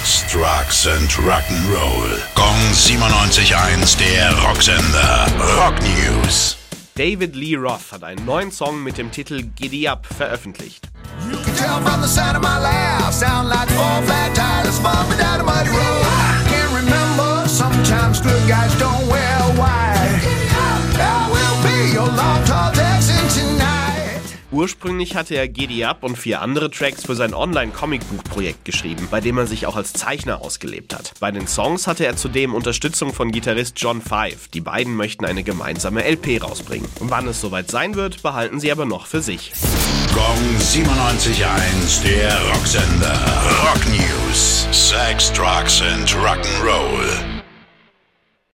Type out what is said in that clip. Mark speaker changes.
Speaker 1: Sex, Drugs and Rock'n'Roll. Gong 97.1, der Rocksender. Rock News.
Speaker 2: David Lee Roth hat einen neuen Song mit dem Titel Giddy Up veröffentlicht.
Speaker 3: You can tell from the sound of my laugh, sound like four flat tires bumping down a muddy road. I can't remember, sometimes good guys don't wear white.
Speaker 2: Ursprünglich hatte er Giddy Up und vier andere Tracks für sein Online-Comicbuch-Projekt geschrieben, bei dem er sich auch als Zeichner ausgelebt hat. Bei den Songs hatte er zudem Unterstützung von Gitarrist John Five. Die beiden möchten eine gemeinsame LP rausbringen. Wann es soweit sein wird, behalten sie aber noch für sich.
Speaker 1: Gong 97.1, der Rocksender. Rock News. Sex, Drugs and Rock'n'Roll.